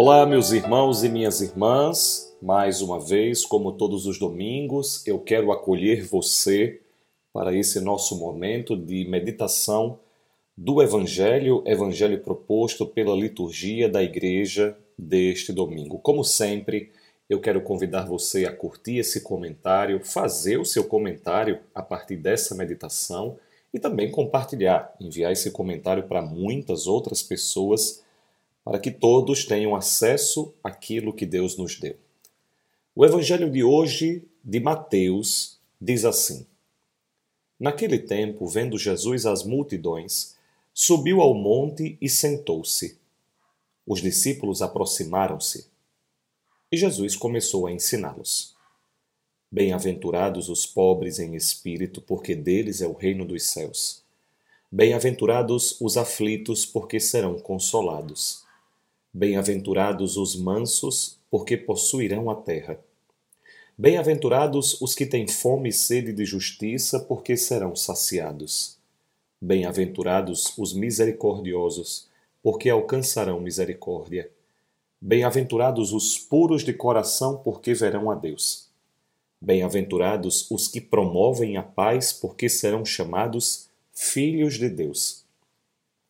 Olá, meus irmãos e minhas irmãs. Mais uma vez, como todos os domingos, eu quero acolher você para esse nosso momento de meditação do Evangelho, Evangelho proposto pela liturgia da Igreja deste domingo. Como sempre, eu quero convidar você a curtir esse comentário, fazer o seu comentário a partir dessa meditação e também compartilhar, enviar esse comentário para muitas outras pessoas para que todos tenham acesso àquilo que Deus nos deu. O evangelho de hoje, de Mateus, diz assim: Naquele tempo, vendo Jesus as multidões, subiu ao monte e sentou-se. Os discípulos aproximaram-se e Jesus começou a ensiná-los. Bem-aventurados os pobres em espírito, porque deles é o reino dos céus. Bem-aventurados os aflitos, porque serão consolados. Bem-aventurados os mansos, porque possuirão a terra. Bem-aventurados os que têm fome e sede de justiça, porque serão saciados. Bem-aventurados os misericordiosos, porque alcançarão misericórdia. Bem-aventurados os puros de coração, porque verão a Deus. Bem-aventurados os que promovem a paz, porque serão chamados filhos de Deus.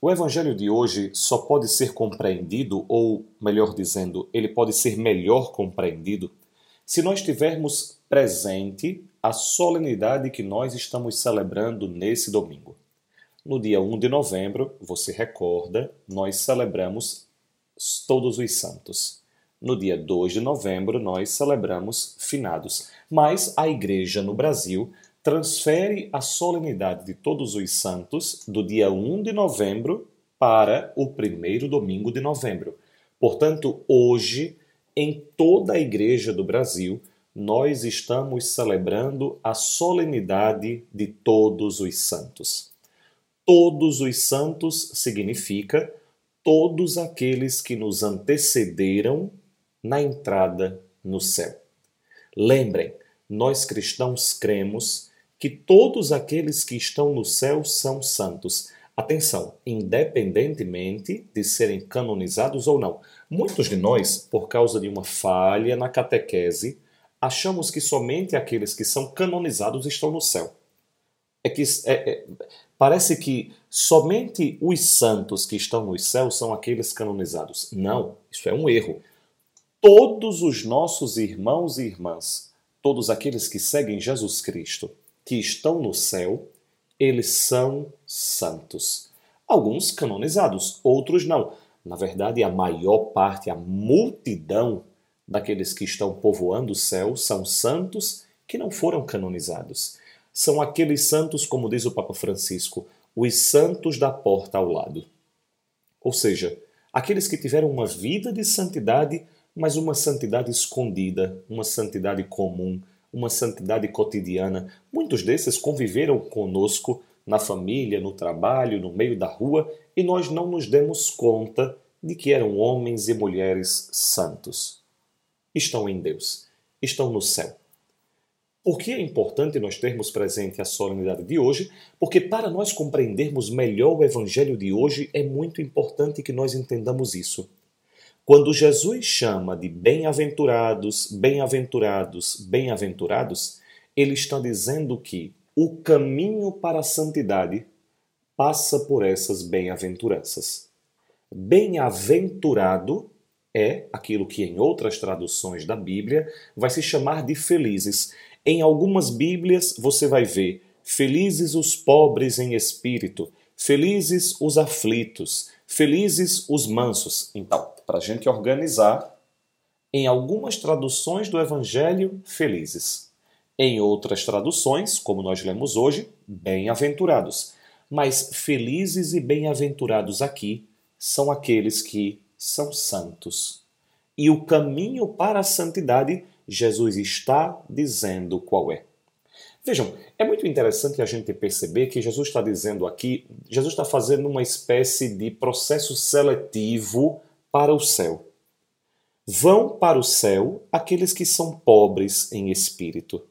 o evangelho de hoje só pode ser compreendido, ou melhor dizendo, ele pode ser melhor compreendido, se nós tivermos presente a solenidade que nós estamos celebrando nesse domingo. No dia 1 de novembro, você recorda, nós celebramos Todos os Santos. No dia 2 de novembro, nós celebramos Finados. Mas a Igreja no Brasil transfere a solenidade de Todos os Santos do dia 1 de novembro para o primeiro domingo de novembro. Portanto, hoje, em toda a Igreja do Brasil, nós estamos celebrando a solenidade de Todos os Santos. Todos os Santos significa todos aqueles que nos antecederam na entrada no céu. Lembrem, nós cristãos cremos que todos aqueles que estão no céu são santos. Atenção, independentemente de serem canonizados ou não. Muitos de nós, por causa de uma falha na catequese, achamos que somente aqueles que são canonizados estão no céu. É que é, é, parece que somente os santos que estão no céu são aqueles canonizados. Não, isso é um erro. Todos os nossos irmãos e irmãs, todos aqueles que seguem Jesus Cristo, que estão no céu, eles são santos. Alguns canonizados, outros não. Na verdade, a maior parte, a multidão daqueles que estão povoando o céu são santos que não foram canonizados. São aqueles santos, como diz o Papa Francisco, os santos da porta ao lado. Ou seja, aqueles que tiveram uma vida de santidade, mas uma santidade escondida, uma santidade comum, uma santidade cotidiana. Muitos desses conviveram conosco na família, no trabalho, no meio da rua e nós não nos demos conta de que eram homens e mulheres santos. Estão em Deus, estão no céu. Por que é importante nós termos presente a solenidade de hoje? Porque para nós compreendermos melhor o evangelho de hoje é muito importante que nós entendamos isso. Quando Jesus chama de bem-aventurados, bem-aventurados, bem-aventurados, ele está dizendo que o caminho para a santidade passa por essas bem-aventuranças. Bem-aventurado é aquilo que em outras traduções da Bíblia vai se chamar de felizes. Em algumas Bíblias você vai ver felizes os pobres em espírito, felizes os aflitos, felizes os mansos. Então, para a gente organizar, em algumas traduções do Evangelho, felizes. Em outras traduções, como nós lemos hoje, bem-aventurados. Mas felizes e bem-aventurados aqui são aqueles que são santos. e o caminho para a santidade, Jesus está dizendo qual é. Vejam, é muito interessante a gente perceber que Jesus está dizendo aqui, Jesus está fazendo uma espécie de processo seletivo para o céu. Vão para o céu aqueles que são pobres em espírito.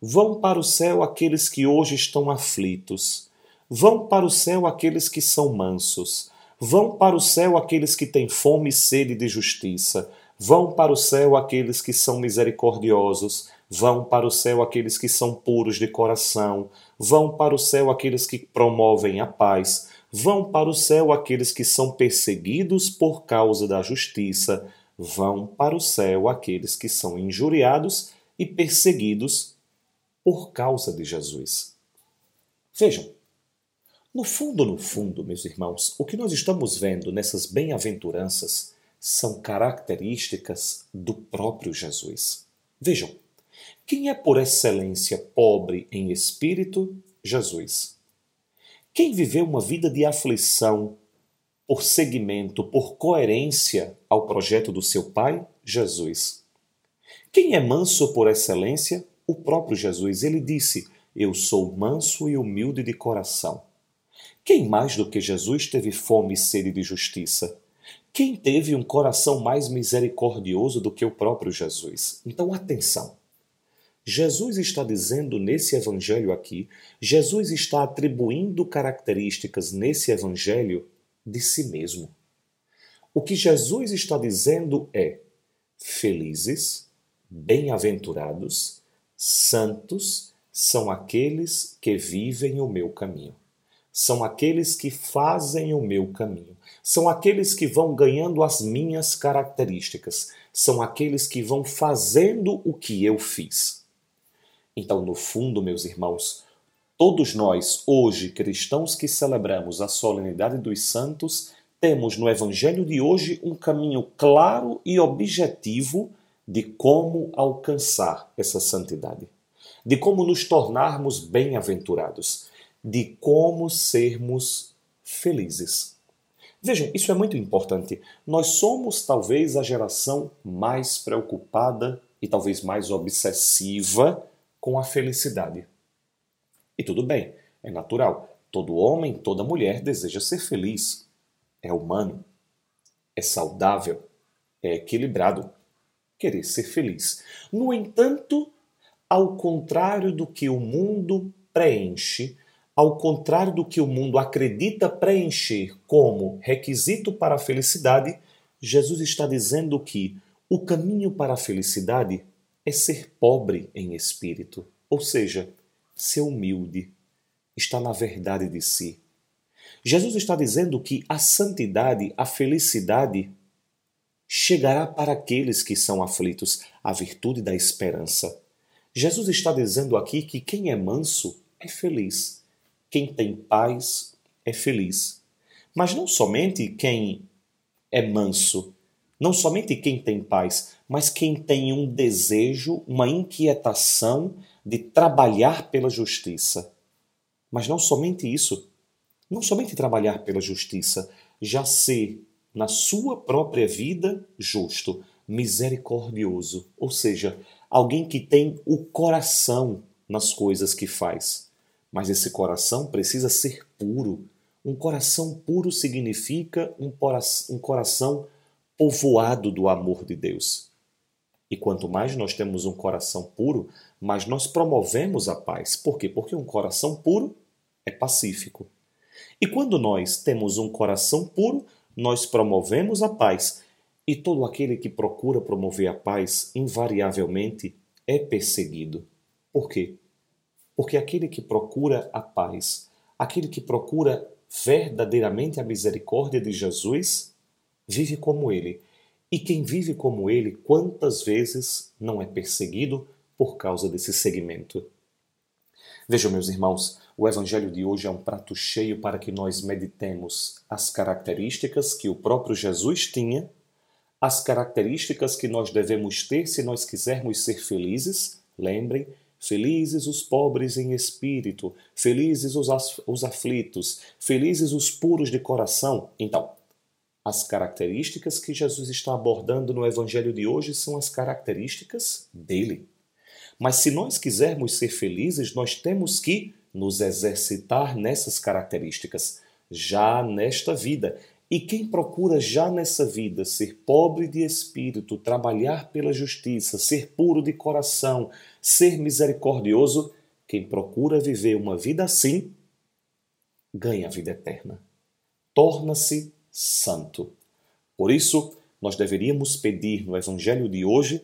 Vão para o céu aqueles que hoje estão aflitos. Vão para o céu aqueles que são mansos. Vão para o céu aqueles que têm fome e sede de justiça. Vão para o céu aqueles que são misericordiosos, vão para o céu aqueles que são puros de coração, vão para o céu aqueles que promovem a paz, vão para o céu aqueles que são perseguidos por causa da justiça, vão para o céu aqueles que são injuriados e perseguidos por causa de Jesus. Vejam, no fundo, no fundo, meus irmãos, o que nós estamos vendo nessas bem-aventuranças são características do próprio Jesus. Vejam, quem é por excelência pobre em espírito? Jesus. Quem viveu uma vida de aflição por seguimento, por coerência ao projeto do seu Pai? Jesus. Quem é manso por excelência? O próprio Jesus. Ele disse: Eu sou manso e humilde de coração. Quem mais do que Jesus teve fome e sede de justiça? Quem teve um coração mais misericordioso do que o próprio Jesus? Então, atenção. Jesus está dizendo nesse evangelho aqui, Jesus está atribuindo características nesse evangelho de si mesmo. O que Jesus está dizendo é: felizes, bem-aventurados, santos são aqueles que vivem o meu caminho são aqueles que fazem o meu caminho, são aqueles que vão ganhando as minhas características, são aqueles que vão fazendo o que eu fiz. Então, no fundo, meus irmãos, todos nós, hoje, cristãos que celebramos a solenidade dos santos, temos no Evangelho de hoje um caminho claro e objetivo de como alcançar essa santidade, de como nos tornarmos bem-aventurados de como sermos felizes. Vejam, isso é muito importante. Nós somos talvez a geração mais preocupada e talvez mais obsessiva com a felicidade. E tudo bem, é natural. Todo homem, toda mulher deseja ser feliz. É humano, é saudável, é equilibrado querer ser feliz. No entanto, ao contrário do que o mundo preenche, ao contrário do que o mundo acredita preencher como requisito para a felicidade, Jesus está dizendo que o caminho para a felicidade é ser pobre em espírito, ou seja, ser humilde, está na verdade de si. Jesus está dizendo que a santidade, a felicidade, chegará para aqueles que são aflitos, a virtude da esperança. Jesus está dizendo aqui que quem é manso é feliz quem tem paz é feliz. Mas não somente quem é manso, não somente quem tem paz, mas quem tem um desejo, uma inquietação de trabalhar pela justiça. Mas não somente isso, não somente trabalhar pela justiça, já ser na sua própria vida justo, misericordioso, ou seja, alguém que tem o coração nas coisas que faz. Mas esse coração precisa ser puro. Um coração puro significa um coração povoado do amor de Deus. E quanto mais nós temos um coração puro, mais nós promovemos a paz. Por quê? Porque um coração puro é pacífico. E quando nós temos um coração puro, nós promovemos a paz. E todo aquele que procura promover a paz, invariavelmente, é perseguido. Por quê? Porque aquele que procura a paz, aquele que procura verdadeiramente a misericórdia de Jesus, vive como ele. E quem vive como ele, quantas vezes não é perseguido por causa desse segmento? Vejam, meus irmãos, o Evangelho de hoje é um prato cheio para que nós meditemos as características que o próprio Jesus tinha, as características que nós devemos ter se nós quisermos ser felizes. Lembrem, Felizes os pobres em espírito, felizes os, os aflitos, felizes os puros de coração. Então, As características que Jesus está abordando no Evangelho de hoje são as características dele. Mas se nós quisermos ser felizes, nós temos que nos exercitar nessas características, já nesta vida. E quem procura já nessa vida ser pobre de espírito, trabalhar pela justiça, ser puro de coração, ser misericordioso, quem procura viver uma vida assim, ganha a vida eterna. Torna-se santo. Por isso, nós deveríamos pedir no Evangelho de hoje,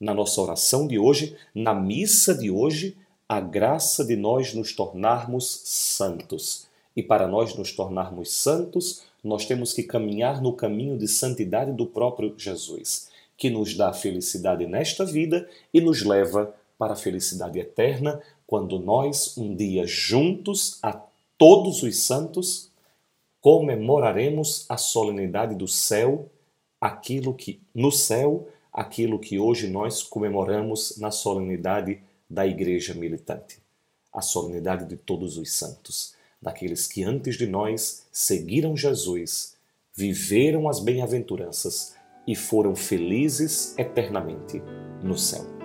na nossa oração de hoje, na missa de hoje, a graça de nós nos tornarmos santos. E para nós nos tornarmos santos, nós temos que caminhar no caminho de santidade do próprio Jesus, que nos dá felicidade nesta vida e nos leva para a felicidade eterna, quando nós, um dia juntos a todos os santos, comemoraremos a solenidade do céu, aquilo que no céu, aquilo que hoje nós comemoramos na solenidade da igreja militante, a solenidade de todos os santos, daqueles que antes de nós seguiram Jesus, viveram as bem-aventuranças e foram felizes eternamente no céu.